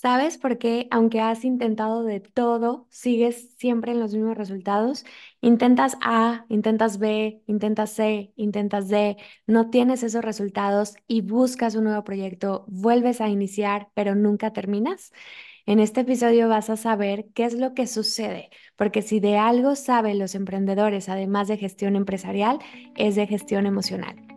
¿Sabes por qué, aunque has intentado de todo, sigues siempre en los mismos resultados? Intentas A, intentas B, intentas C, intentas D, no tienes esos resultados y buscas un nuevo proyecto, vuelves a iniciar, pero nunca terminas. En este episodio vas a saber qué es lo que sucede, porque si de algo saben los emprendedores, además de gestión empresarial, es de gestión emocional.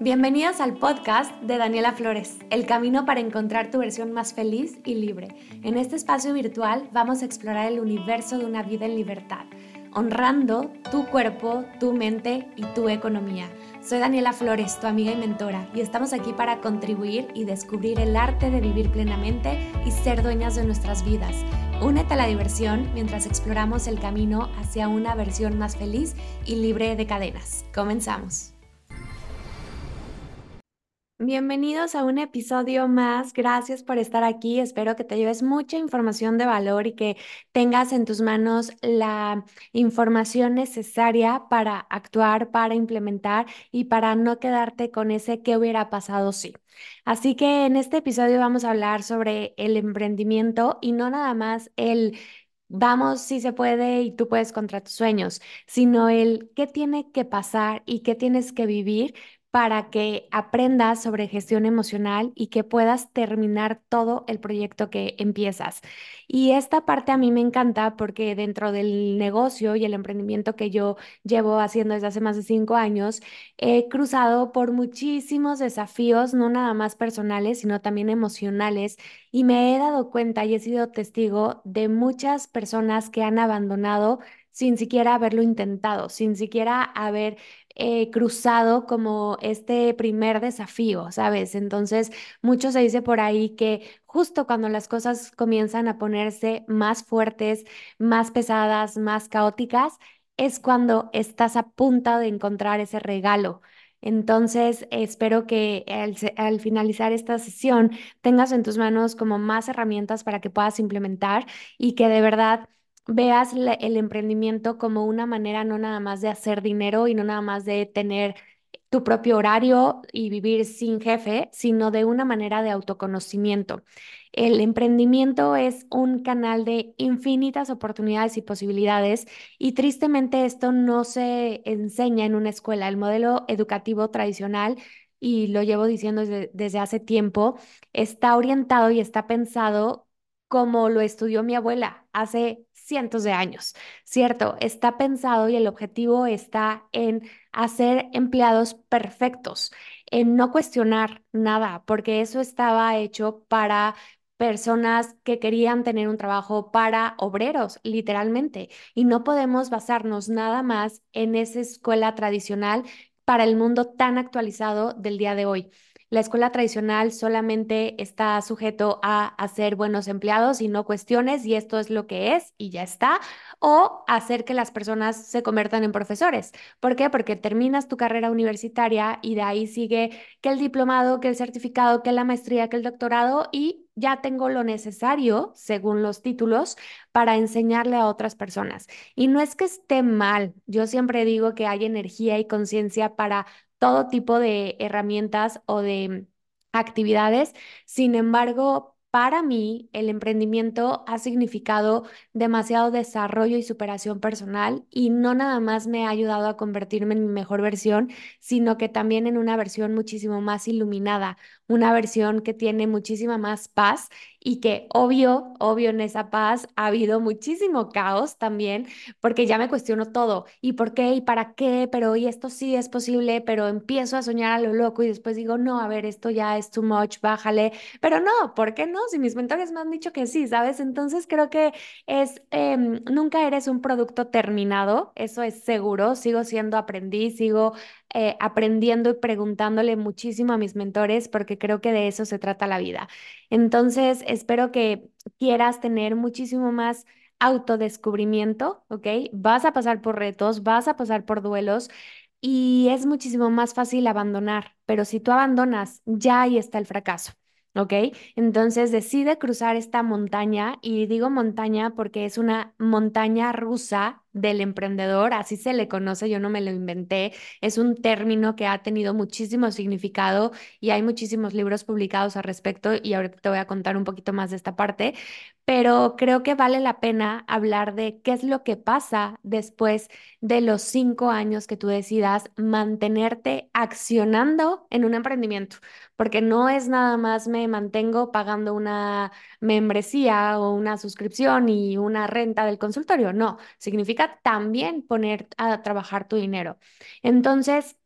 Bienvenidos al podcast de Daniela Flores, el camino para encontrar tu versión más feliz y libre. En este espacio virtual vamos a explorar el universo de una vida en libertad, honrando tu cuerpo, tu mente y tu economía. Soy Daniela Flores, tu amiga y mentora, y estamos aquí para contribuir y descubrir el arte de vivir plenamente y ser dueñas de nuestras vidas. Únete a la diversión mientras exploramos el camino hacia una versión más feliz y libre de cadenas. Comenzamos. Bienvenidos a un episodio más. Gracias por estar aquí. Espero que te lleves mucha información de valor y que tengas en tus manos la información necesaria para actuar, para implementar y para no quedarte con ese qué hubiera pasado si. Así que en este episodio vamos a hablar sobre el emprendimiento y no nada más el vamos si se puede y tú puedes contra tus sueños, sino el qué tiene que pasar y qué tienes que vivir para que aprendas sobre gestión emocional y que puedas terminar todo el proyecto que empiezas. Y esta parte a mí me encanta porque dentro del negocio y el emprendimiento que yo llevo haciendo desde hace más de cinco años, he cruzado por muchísimos desafíos, no nada más personales, sino también emocionales. Y me he dado cuenta y he sido testigo de muchas personas que han abandonado sin siquiera haberlo intentado, sin siquiera haber eh, cruzado como este primer desafío, ¿sabes? Entonces, mucho se dice por ahí que justo cuando las cosas comienzan a ponerse más fuertes, más pesadas, más caóticas, es cuando estás a punto de encontrar ese regalo. Entonces, espero que al, al, finalizar esta sesión tengas en tus manos como más herramientas para que puedas implementar y que de verdad veas el emprendimiento como una manera no nada más de hacer dinero y no nada más de tener tu propio horario y vivir sin jefe, sino de una manera de autoconocimiento. El emprendimiento es un canal de infinitas oportunidades y posibilidades y tristemente esto no se enseña en una escuela. El modelo educativo tradicional, y lo llevo diciendo desde, desde hace tiempo, está orientado y está pensado como lo estudió mi abuela hace cientos de años, ¿cierto? Está pensado y el objetivo está en hacer empleados perfectos, en no cuestionar nada, porque eso estaba hecho para personas que querían tener un trabajo para obreros, literalmente, y no podemos basarnos nada más en esa escuela tradicional para el mundo tan actualizado del día de hoy. La escuela tradicional solamente está sujeto a hacer buenos empleados y no cuestiones y esto es lo que es y ya está, o hacer que las personas se conviertan en profesores. ¿Por qué? Porque terminas tu carrera universitaria y de ahí sigue que el diplomado, que el certificado, que la maestría, que el doctorado y ya tengo lo necesario, según los títulos, para enseñarle a otras personas. Y no es que esté mal, yo siempre digo que hay energía y conciencia para todo tipo de herramientas o de actividades. Sin embargo, para mí, el emprendimiento ha significado demasiado desarrollo y superación personal y no nada más me ha ayudado a convertirme en mi mejor versión, sino que también en una versión muchísimo más iluminada, una versión que tiene muchísima más paz y que obvio, obvio en esa paz ha habido muchísimo caos también, porque ya me cuestiono todo, y por qué, y para qué, pero y esto sí es posible, pero empiezo a soñar a lo loco y después digo, no, a ver, esto ya es too much, bájale, pero no, ¿por qué no? Si mis mentores me han dicho que sí, ¿sabes? Entonces creo que es, em, nunca eres un producto terminado, eso es seguro, sigo siendo aprendiz, sigo eh, aprendiendo y preguntándole muchísimo a mis mentores porque creo que de eso se trata la vida. Entonces, espero que quieras tener muchísimo más autodescubrimiento, ¿ok? Vas a pasar por retos, vas a pasar por duelos y es muchísimo más fácil abandonar, pero si tú abandonas, ya ahí está el fracaso. ¿ok? Entonces decide cruzar esta montaña y digo montaña porque es una montaña rusa del emprendedor, así se le conoce, yo no me lo inventé, es un término que ha tenido muchísimo significado y hay muchísimos libros publicados al respecto y ahorita te voy a contar un poquito más de esta parte, pero creo que vale la pena hablar de qué es lo que pasa después de los cinco años que tú decidas mantenerte accionando en un emprendimiento, porque no es nada más me mantengo pagando una membresía o una suscripción y una renta del consultorio, no, significa también poner a trabajar tu dinero. Entonces,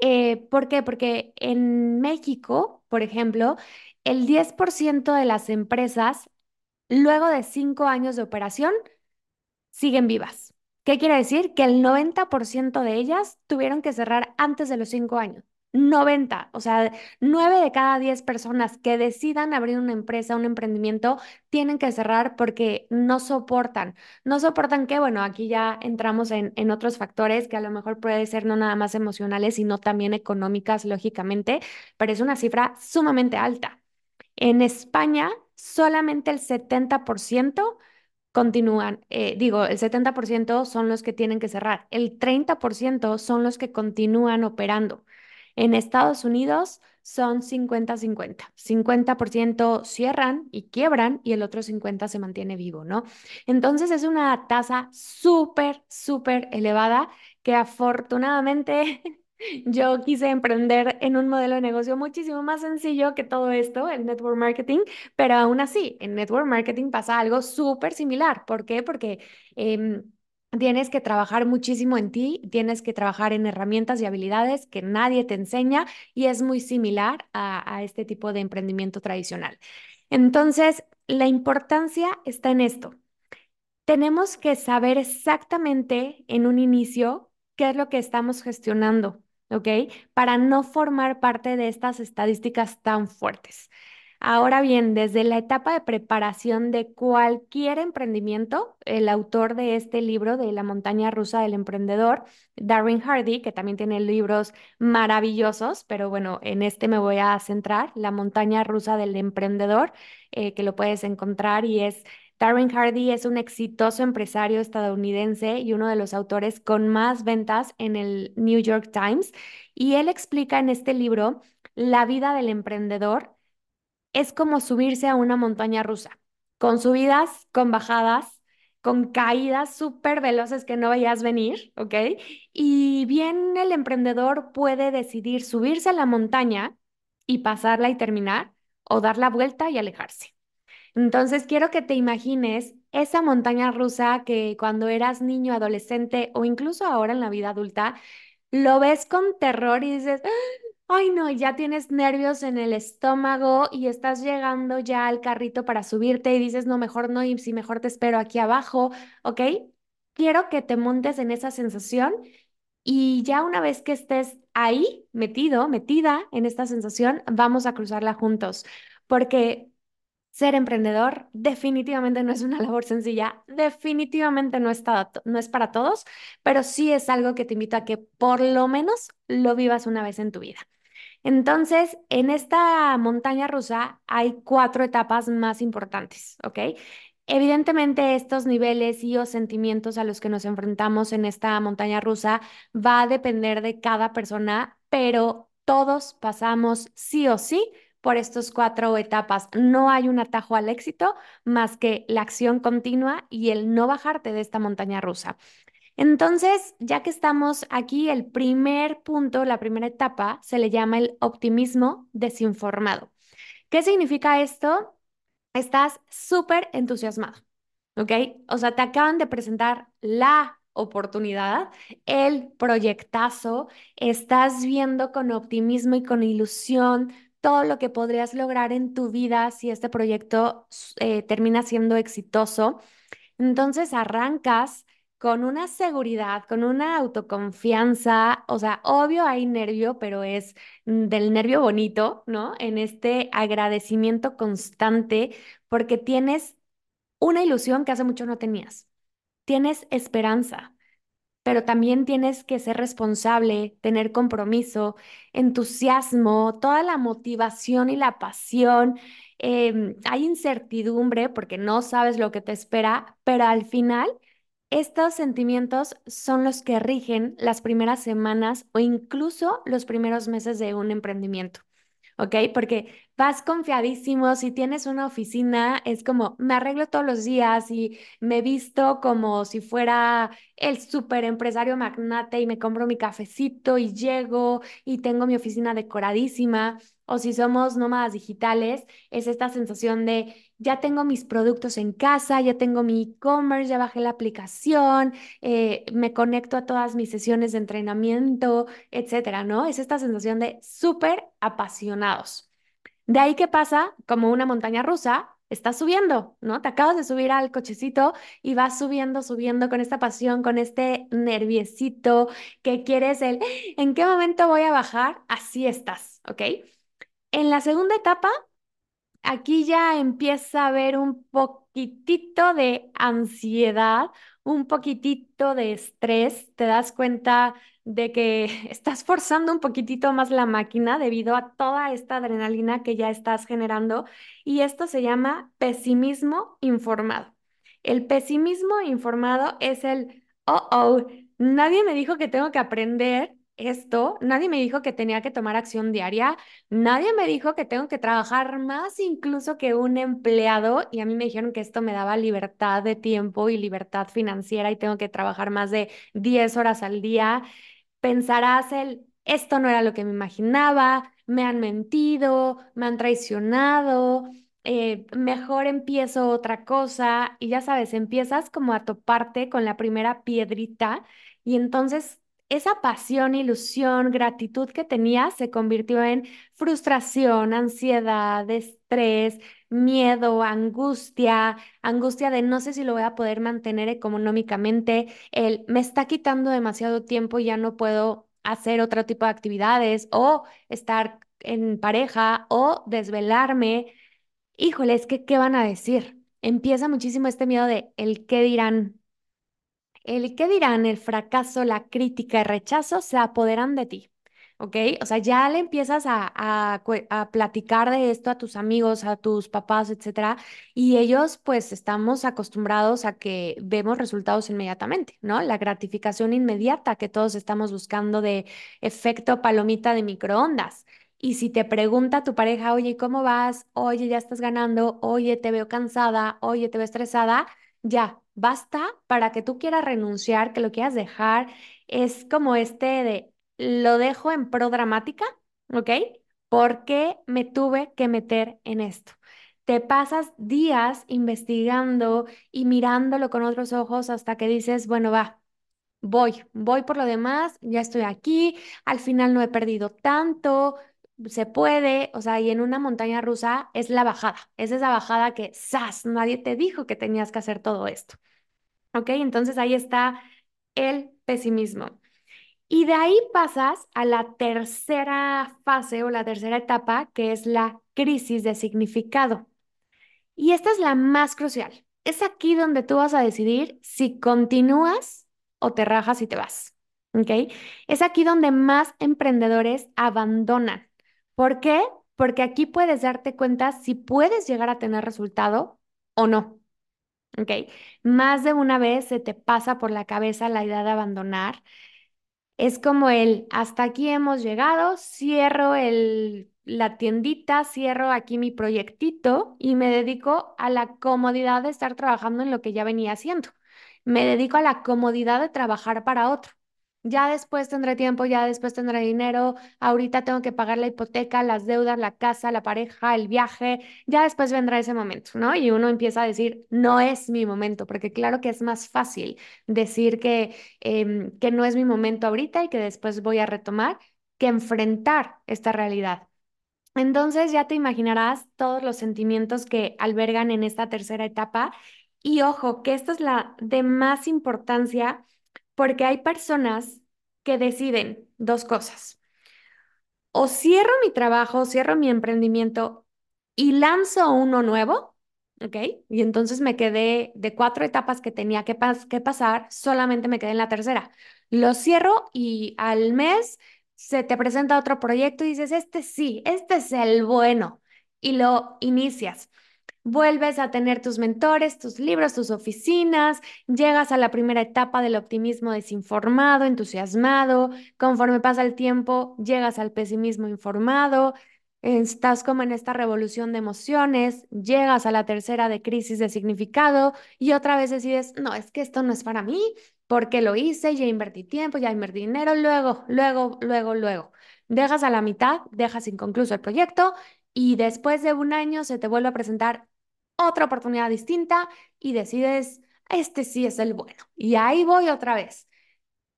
eh, ¿por qué? Porque en México, por ejemplo, el 10% de las empresas luego de cinco años de operación, siguen vivas. ¿Qué quiere decir? Que el 90% de ellas tuvieron que cerrar antes de los cinco años. 90, o sea, 9 de cada 10 personas que decidan abrir una empresa, un emprendimiento, tienen que cerrar porque no soportan. No soportan que, bueno, aquí ya entramos en, en otros factores que a lo mejor puede ser no nada más emocionales, sino también económicas, lógicamente, pero es una cifra sumamente alta. En España, solamente el 70% continúan, eh, digo, el 70% son los que tienen que cerrar, el 30% son los que continúan operando. En Estados Unidos son 50-50. 50% cierran y quiebran y el otro 50% se mantiene vivo, ¿no? Entonces es una tasa súper, súper elevada que afortunadamente Yo quise emprender en un modelo de negocio muchísimo más sencillo que todo esto, el network marketing, pero aún así, en network marketing pasa algo súper similar. ¿Por qué? Porque em, tienes que trabajar muchísimo en ti, tienes que trabajar en herramientas y habilidades que nadie te enseña y es muy similar a, este tipo de emprendimiento tradicional. Entonces, la importancia está en esto. Tenemos que saber exactamente en un inicio qué es lo que estamos gestionando. ¿ok? Para no formar parte de estas estadísticas tan fuertes. Ahora bien, desde la etapa de preparación de cualquier emprendimiento, el autor de este libro de La montaña rusa del emprendedor, Darwin Hardy, que también tiene libros maravillosos, pero bueno, en este me voy a centrar, La montaña rusa del emprendedor, eh, que lo puedes encontrar y es Darren Hardy es un exitoso empresario estadounidense y uno de los autores con más ventas en el New York Times. Y él explica en este libro, la vida del emprendedor es como subirse a una montaña rusa, con subidas, con bajadas, con caídas súper veloces que no veías venir, ¿ok? Y bien el emprendedor puede decidir subirse a la montaña y pasarla y terminar, o dar la vuelta y alejarse. Entonces, quiero que te imagines esa montaña rusa que cuando eras niño, adolescente o incluso ahora en la vida adulta, lo ves con terror y dices, ay no, ya tienes nervios en el estómago y estás llegando ya al carrito para subirte y dices, no, mejor no, y si mejor te espero aquí abajo, ¿ok? Quiero que te montes en esa sensación y ya una vez que estés ahí, metido, metida en esta sensación, vamos a cruzarla juntos, porque ser emprendedor definitivamente no es una labor sencilla, definitivamente no, está, no es para todos, pero sí es algo que te invito a que por lo menos lo vivas una vez en tu vida. Entonces, en esta montaña rusa hay cuatro etapas más importantes, ¿ok? Evidentemente, estos niveles y o sentimientos a los que nos enfrentamos en esta montaña rusa va a depender de cada persona, pero todos pasamos sí o sí por estas cuatro etapas. No hay un atajo al éxito más que la acción continua y el no bajarte de esta montaña rusa. Entonces, ya que estamos aquí, el primer punto, la primera etapa, se le llama el optimismo desinformado. ¿Qué significa esto? Estás súper entusiasmado, ¿ok? O sea, te acaban de presentar la oportunidad, el proyectazo, estás viendo con optimismo y con ilusión todo lo que podrías lograr en tu vida si este proyecto eh, termina siendo exitoso. Entonces arrancas con una seguridad, con una autoconfianza, o sea, obvio hay nervio, pero es del nervio bonito, ¿no? En este agradecimiento constante porque tienes una ilusión que hace mucho no tenías. Tienes esperanza, pero también tienes que ser responsable, tener compromiso, entusiasmo, toda la motivación y la pasión. Em, hay incertidumbre porque no sabes lo que te espera, pero al final estos sentimientos son los que rigen las primeras semanas o incluso los primeros meses de un emprendimiento. ¿ok? Porque vas confiadísimo, si tienes una oficina, es como, me arreglo todos los días y me visto como si fuera el super empresario magnate y me compro mi cafecito y llego y tengo mi oficina decoradísima. O si somos nómadas digitales, es esta sensación de ya tengo mis productos en casa, ya tengo mi e-commerce, ya bajé la aplicación, eh, me conecto a todas mis sesiones de entrenamiento, etcétera, ¿no? Es esta sensación de súper apasionados. De ahí que pasa como una montaña rusa, estás subiendo, ¿no? Te acabas de subir al cochecito y vas subiendo, subiendo con esta pasión, con este nerviecito que quieres el, ¿en qué momento voy a bajar? Así estás, ¿ok? En la segunda etapa aquí ya empieza a haber un poquitito de ansiedad, un poquitito de estrés, te das cuenta de que estás forzando un poquitito más la máquina debido a toda esta adrenalina que ya estás generando y esto se llama pesimismo informado. El pesimismo informado es el, oh, oh, nadie me dijo que tengo que aprender esto, nadie me dijo que tenía que tomar acción diaria, nadie me dijo que tengo que trabajar más incluso que un empleado y a mí me dijeron que esto me daba libertad de tiempo y libertad financiera y tengo que trabajar más de 10 horas al día. Pensarás el, esto no era lo que me imaginaba, me han mentido, me han traicionado. Eh, mejor empiezo otra cosa y ya sabes, empiezas como a toparte con la primera piedrita y entonces esa pasión, ilusión, gratitud que tenía se convirtió en frustración, ansiedad, estrés, miedo, angustia, angustia de no sé si lo voy a poder mantener económicamente, el me está quitando demasiado tiempo y ya no puedo hacer otro tipo de actividades o estar en pareja o desvelarme. Híjole, es que, ¿qué van a decir? Empieza muchísimo este miedo de el qué dirán, el qué dirán, el fracaso, la crítica, el rechazo se apoderan de ti. ¿ok? O sea, ya le empiezas a, a, platicar de esto a tus amigos, a tus papás, etcétera, y ellos pues estamos acostumbrados a que vemos resultados inmediatamente, ¿no? La gratificación inmediata que todos estamos buscando de efecto palomita de microondas. Y si te pregunta tu pareja, oye, ¿cómo vas? Oye, ya estás ganando, oye, te veo cansada, oye, te veo estresada, ya, basta para que tú quieras renunciar, que lo quieras dejar. Es como este de, lo dejo en pro dramática, ¿ok? Porque me tuve que meter en esto. Te pasas días investigando y mirándolo con otros ojos hasta que dices, bueno, va, voy, voy por lo demás, ya estoy aquí, al final no he perdido tanto, se puede, o sea, y en una montaña rusa es la bajada, es esa bajada que, ¡zas! Nadie te dijo que tenías que hacer todo esto. ¿Ok? Entonces ahí está el pesimismo. Y de ahí pasas a la tercera fase o la tercera etapa, que es la crisis de significado. Y esta es la más crucial. Es aquí donde tú vas a decidir si continúas o te rajas y te vas. ¿Ok? Es aquí donde más emprendedores abandonan. ¿Por qué? Porque aquí puedes darte cuenta si puedes llegar a tener resultado o no. ¿ok? Más de una vez se te pasa por la cabeza la idea de abandonar. Es como el, hasta aquí hemos llegado, cierro el, la tiendita, cierro aquí mi proyectito y me dedico a la comodidad de estar trabajando en lo que ya venía haciendo. Me dedico a la comodidad de trabajar para otro. Ya después tendré tiempo, ya después tendré dinero, ahorita tengo que pagar la hipoteca, las deudas, la casa, la pareja, el viaje, ya después vendrá ese momento, ¿no? Y uno empieza a decir, no es mi momento, porque claro que es más fácil decir que, em, que no es mi momento ahorita y que después voy a retomar que enfrentar esta realidad. Entonces ya te imaginarás todos los sentimientos que albergan en esta tercera etapa. Y ojo, que esta es la de más importancia porque hay personas que deciden dos cosas. O cierro mi trabajo, cierro mi emprendimiento y lanzo uno nuevo, ¿ok? Y entonces me quedé de cuatro etapas que tenía que, que pasar, solamente me quedé en la tercera. Lo cierro y al mes se te presenta otro proyecto y dices, este sí, este es el bueno, y lo inicias. Vuelves a tener tus mentores, tus libros, tus oficinas, llegas a la primera etapa del optimismo desinformado, entusiasmado, conforme pasa el tiempo, llegas al pesimismo informado, estás como en esta revolución de emociones, llegas a la tercera de crisis de significado y otra vez decides, no, es que esto no es para mí, porque lo hice, ya invertí tiempo, ya invertí dinero, luego, luego, luego, luego. Dejas a la mitad, dejas inconcluso el proyecto y después de un año se te vuelve a presentar otra oportunidad distinta y decides, este sí es el bueno. Y ahí voy otra vez.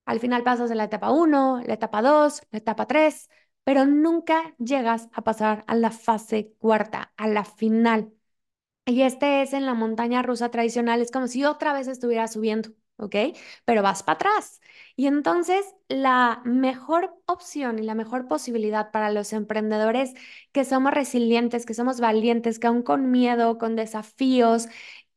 Al final pasas de la etapa 1, la etapa 2, la etapa 3, pero nunca llegas a pasar a la fase cuarta, a la final. Y este es en la montaña rusa tradicional, es como si otra vez estuviera subiendo. ¿Ok? Pero vas para atrás. Y entonces la mejor opción y la mejor posibilidad para los emprendedores que somos resilientes, que somos valientes, que aún con miedo, con desafíos,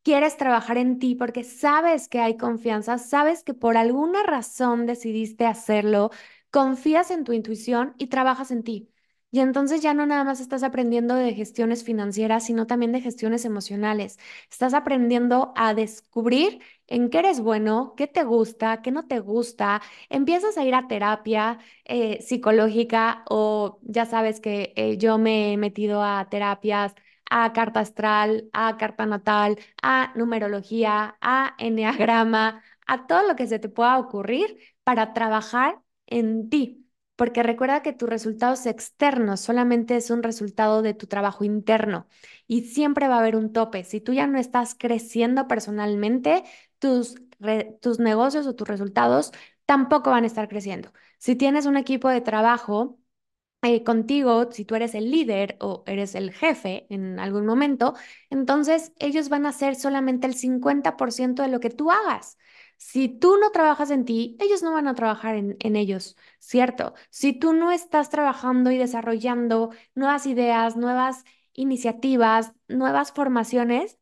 quieres trabajar en ti porque sabes que hay confianza, sabes que por alguna razón decidiste hacerlo, confías en tu intuición y trabajas en ti. Y entonces ya no nada más estás aprendiendo de gestiones financieras, sino también de gestiones emocionales. Estás aprendiendo a descubrir en qué eres bueno, qué te gusta, qué no te gusta. Empiezas a ir a terapia eh, psicológica o ya sabes que eh, yo me he metido a terapias, a carta astral, a carta natal, a numerología, a enneagrama, a todo lo que se te pueda ocurrir para trabajar en ti porque recuerda que tus resultados externos solamente es un resultado de tu trabajo interno y siempre va a haber un tope. Si tú ya no estás creciendo personalmente, tus, tus negocios o tus resultados tampoco van a estar creciendo. Si tienes un equipo de trabajo, eh, contigo, si tú eres el líder o eres el jefe en algún momento, entonces ellos van a hacer solamente el 50% de lo que tú hagas. Si tú no trabajas en ti, ellos no van a trabajar en, en, ellos, ¿cierto? Si tú no estás trabajando y desarrollando nuevas ideas, nuevas iniciativas, nuevas formaciones,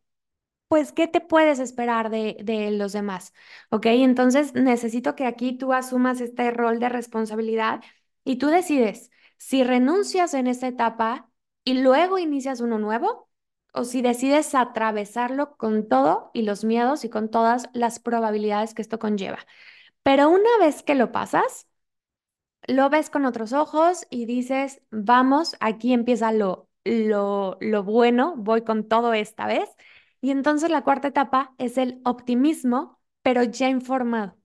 pues, ¿qué te puedes esperar de, de los demás? ¿Ok? Entonces, necesito que aquí tú asumas este rol de responsabilidad y tú decides si renuncias en esta etapa y luego inicias uno nuevo o si decides atravesarlo con todo y los miedos y con todas las probabilidades que esto conlleva. Pero una vez que lo pasas, lo ves con otros ojos y dices, vamos, aquí empieza lo, lo, lo bueno, voy con todo esta vez. Y entonces la cuarta etapa es el optimismo, pero ya informado.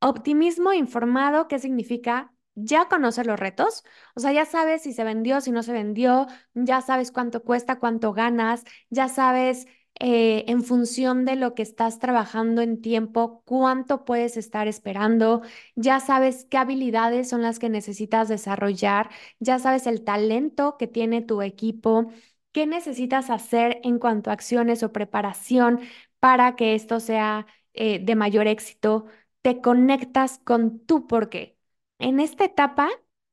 Optimismo informado, ¿qué significa? ya conoces los retos, o sea, ya sabes si se vendió, si no se vendió, ya sabes cuánto cuesta, cuánto ganas, ya sabes eh, en función de lo que estás trabajando en tiempo, cuánto puedes estar esperando, ya sabes qué habilidades son las que necesitas desarrollar, ya sabes el talento que tiene tu equipo, qué necesitas hacer en cuanto a acciones o preparación para que esto sea eh, de mayor éxito, te conectas con tu porqué en esta etapa,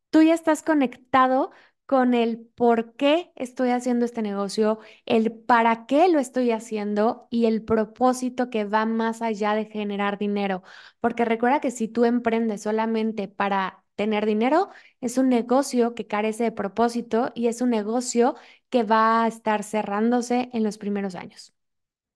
tú ya estás conectado con el por qué estoy haciendo este negocio, el para qué lo estoy haciendo y el propósito que va más allá de generar dinero. Porque recuerda que si tú emprendes solamente para tener dinero, es un negocio que carece de propósito y es un negocio que va a estar cerrándose en los primeros años.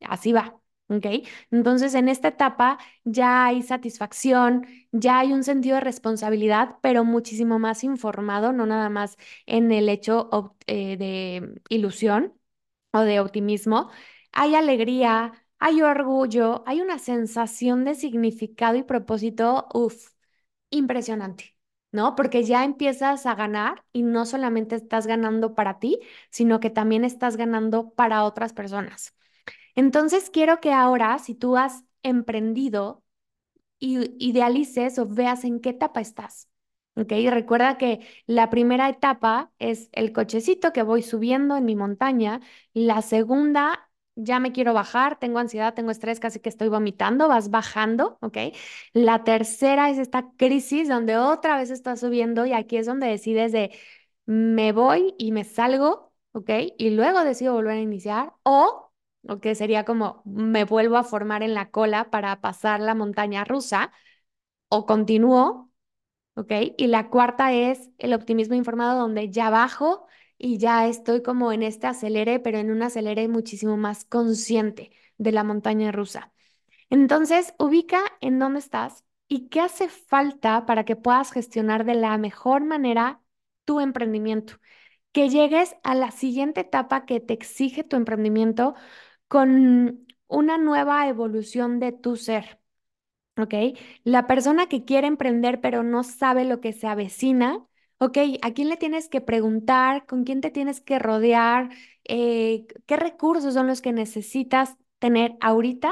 Así va. ¿ok? Entonces, en esta etapa ya hay satisfacción, ya hay un sentido de responsabilidad, pero muchísimo más informado, no nada más en el hecho eh, de ilusión o de optimismo. Hay alegría, hay orgullo, hay una sensación de significado y propósito, uff, impresionante. ¿No? Porque ya empiezas a ganar y no solamente estás ganando para ti, sino que también estás ganando para otras personas. Entonces quiero que ahora, si tú has emprendido, idealices o veas en qué etapa estás. ¿Ok? recuerda que la primera etapa es el cochecito que voy subiendo en mi montaña. La segunda, ya me quiero bajar, tengo ansiedad, tengo estrés, casi que estoy vomitando, vas bajando, ¿ok? La tercera es esta crisis donde otra vez estás subiendo y aquí es donde decides de me voy y me salgo, ¿ok? Y luego decido volver a iniciar o ¿ok? Sería como me vuelvo a formar en la cola para pasar la montaña rusa o continúo, ¿ok? Y la cuarta es el optimismo informado donde ya bajo y ya estoy como en este acelere, pero en un acelere muchísimo más consciente de la montaña rusa. Entonces, ubica en dónde estás y qué hace falta para que puedas gestionar de la mejor manera tu emprendimiento. Que llegues a la siguiente etapa que te exige tu emprendimiento con una nueva evolución de tu ser. ¿Ok? La persona que quiere emprender pero no sabe lo que se avecina, ¿ok? ¿A quién le tienes que preguntar? ¿Con quién te tienes que rodear? Eh, ¿qué recursos son los que necesitas tener ahorita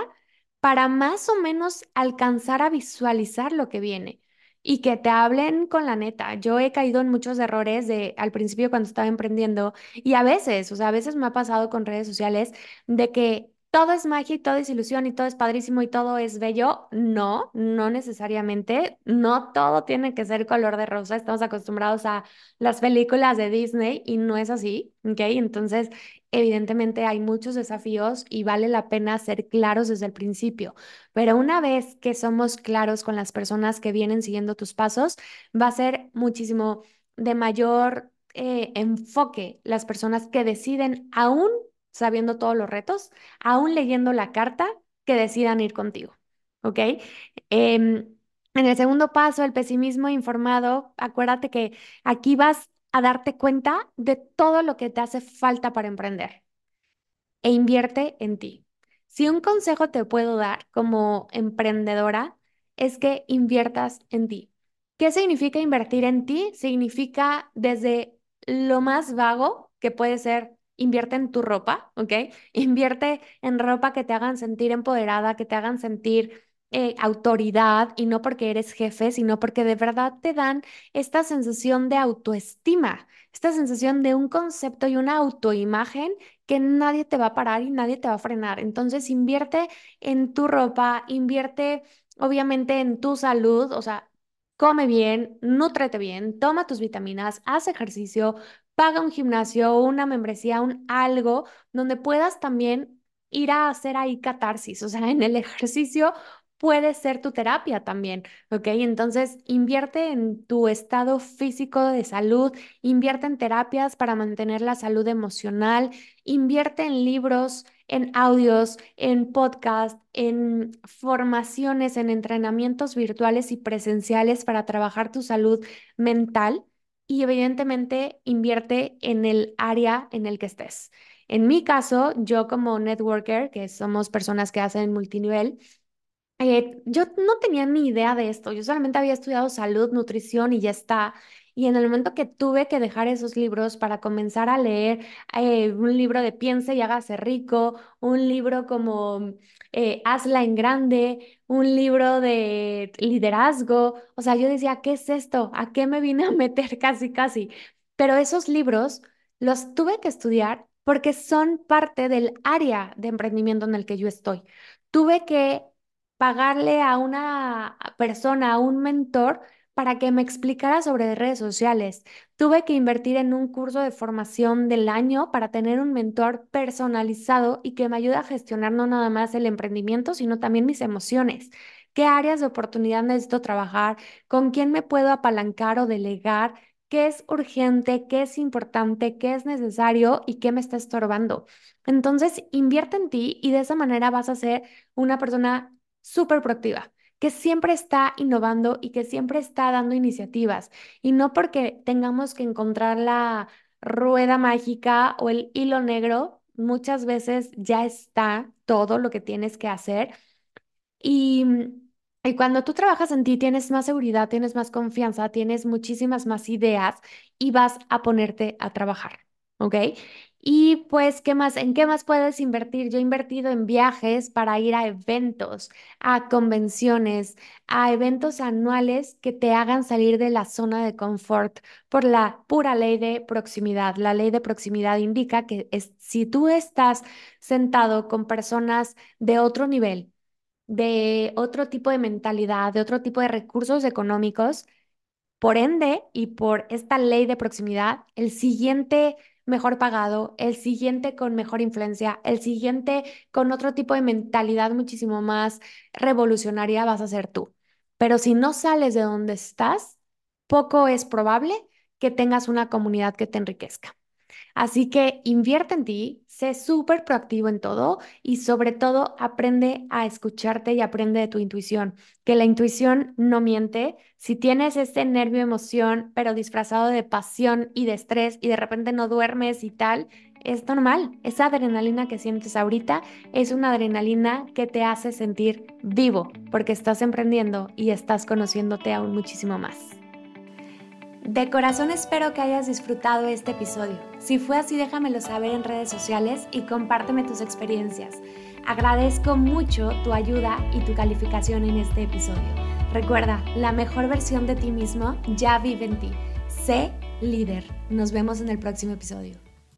para más o menos alcanzar a visualizar lo que viene? Y que te hablen con la neta. Yo he caído en muchos errores de al principio cuando estaba emprendiendo y a veces, o sea, a veces me ha pasado con redes sociales de que todo es magia y todo es ilusión y todo es padrísimo y todo es bello. No, no necesariamente. No todo tiene que ser color de rosa. Estamos acostumbrados a las películas de Disney y no es así, ¿ok? Entonces, evidentemente hay muchos desafíos y vale la pena ser claros desde el principio. Pero una vez que somos claros con las personas que vienen siguiendo tus pasos, va a ser muchísimo de mayor eh, enfoque las personas que deciden aún sabiendo todos los retos, aún leyendo la carta, que decidan ir contigo. ¿Ok? Em, en el segundo paso, el pesimismo informado, acuérdate que aquí vas a darte cuenta de todo lo que te hace falta para emprender e invierte en ti. Si un consejo te puedo dar como emprendedora es que inviertas en ti. ¿Qué significa invertir en ti? Significa desde lo más vago, que puede ser invierte en tu ropa, ¿ok? Invierte en ropa que te hagan sentir empoderada, que te hagan sentir eh, autoridad y no porque eres jefe, sino porque de verdad te dan esta sensación de autoestima, esta sensación de un concepto y una autoimagen que nadie te va a parar y nadie te va a frenar. Entonces invierte en tu ropa, invierte obviamente en tu salud, o sea, come bien, nútrete bien, toma tus vitaminas, haz ejercicio, paga un gimnasio, una membresía, un algo donde puedas también ir a hacer ahí catarsis. O sea, en el ejercicio puede ser tu terapia también, ¿ok? Entonces, invierte en tu estado físico de salud, invierte en terapias para mantener la salud emocional, invierte en libros, en audios, en podcast, en formaciones, en entrenamientos virtuales y presenciales para trabajar tu salud mental y evidentemente invierte en el área en el que estés. En mi caso, yo como networker, que somos personas que hacen multinivel, eh, yo no tenía ni idea de esto, yo solamente había estudiado salud, nutrición y ya está. Y en el momento que tuve que dejar esos libros para comenzar a leer eh, un libro de Piense y hágase rico, un libro como eh, Hazla en grande, un libro de liderazgo, o sea, yo decía, ¿qué es esto? ¿A qué me vine a meter casi, casi? Pero esos libros los tuve que estudiar porque son parte del área de emprendimiento en el que yo estoy. Tuve que pagarle a una persona, a un mentor, para que me explicara sobre redes sociales. Tuve que invertir en un curso de formación del año para tener un mentor personalizado y que me ayude a gestionar no nada más el emprendimiento, sino también mis emociones. ¿Qué áreas de oportunidad necesito trabajar? ¿Con quién me puedo apalancar o delegar? ¿Qué es urgente? ¿Qué es importante? ¿Qué es necesario? ¿Y qué me está estorbando? Entonces, invierte en ti y de esa manera vas a ser una persona súper proactiva, que siempre está innovando y que siempre está dando iniciativas. Y no porque tengamos que encontrar la rueda mágica o el hilo negro, muchas veces ya está todo lo que tienes que hacer. Y, y cuando tú trabajas en ti, tienes más seguridad, tienes más confianza, tienes muchísimas más ideas y vas a ponerte a trabajar. ¿Ok? Y pues, ¿qué más? ¿En qué más puedes invertir? Yo he invertido en viajes para ir a eventos, a convenciones, a eventos anuales que te hagan salir de la zona de confort por la pura ley de proximidad. La ley de proximidad indica que es, si tú estás sentado con personas de otro nivel, de otro tipo de mentalidad, de otro tipo de recursos económicos, por ende y por esta ley de proximidad, el siguiente mejor pagado, el siguiente con mejor influencia, el siguiente con otro tipo de mentalidad muchísimo más revolucionaria vas a ser tú. Pero si no sales de donde estás, poco es probable que tengas una comunidad que te enriquezca. Así que invierte en ti, sé súper proactivo en todo y sobre todo aprende a escucharte y aprende de tu intuición, que la intuición no miente. Si tienes este nervio, emoción, pero disfrazado de pasión y de estrés y de repente no duermes y tal, es normal. Esa adrenalina que sientes ahorita es una adrenalina que te hace sentir vivo porque estás emprendiendo y estás conociéndote aún muchísimo más. De corazón espero que hayas disfrutado este episodio. Si fue así, déjamelo saber en redes sociales y compárteme tus experiencias. Agradezco mucho tu ayuda y tu calificación en este episodio. Recuerda, la mejor versión de ti mismo ya vive en ti. Sé líder. Nos vemos en el próximo episodio.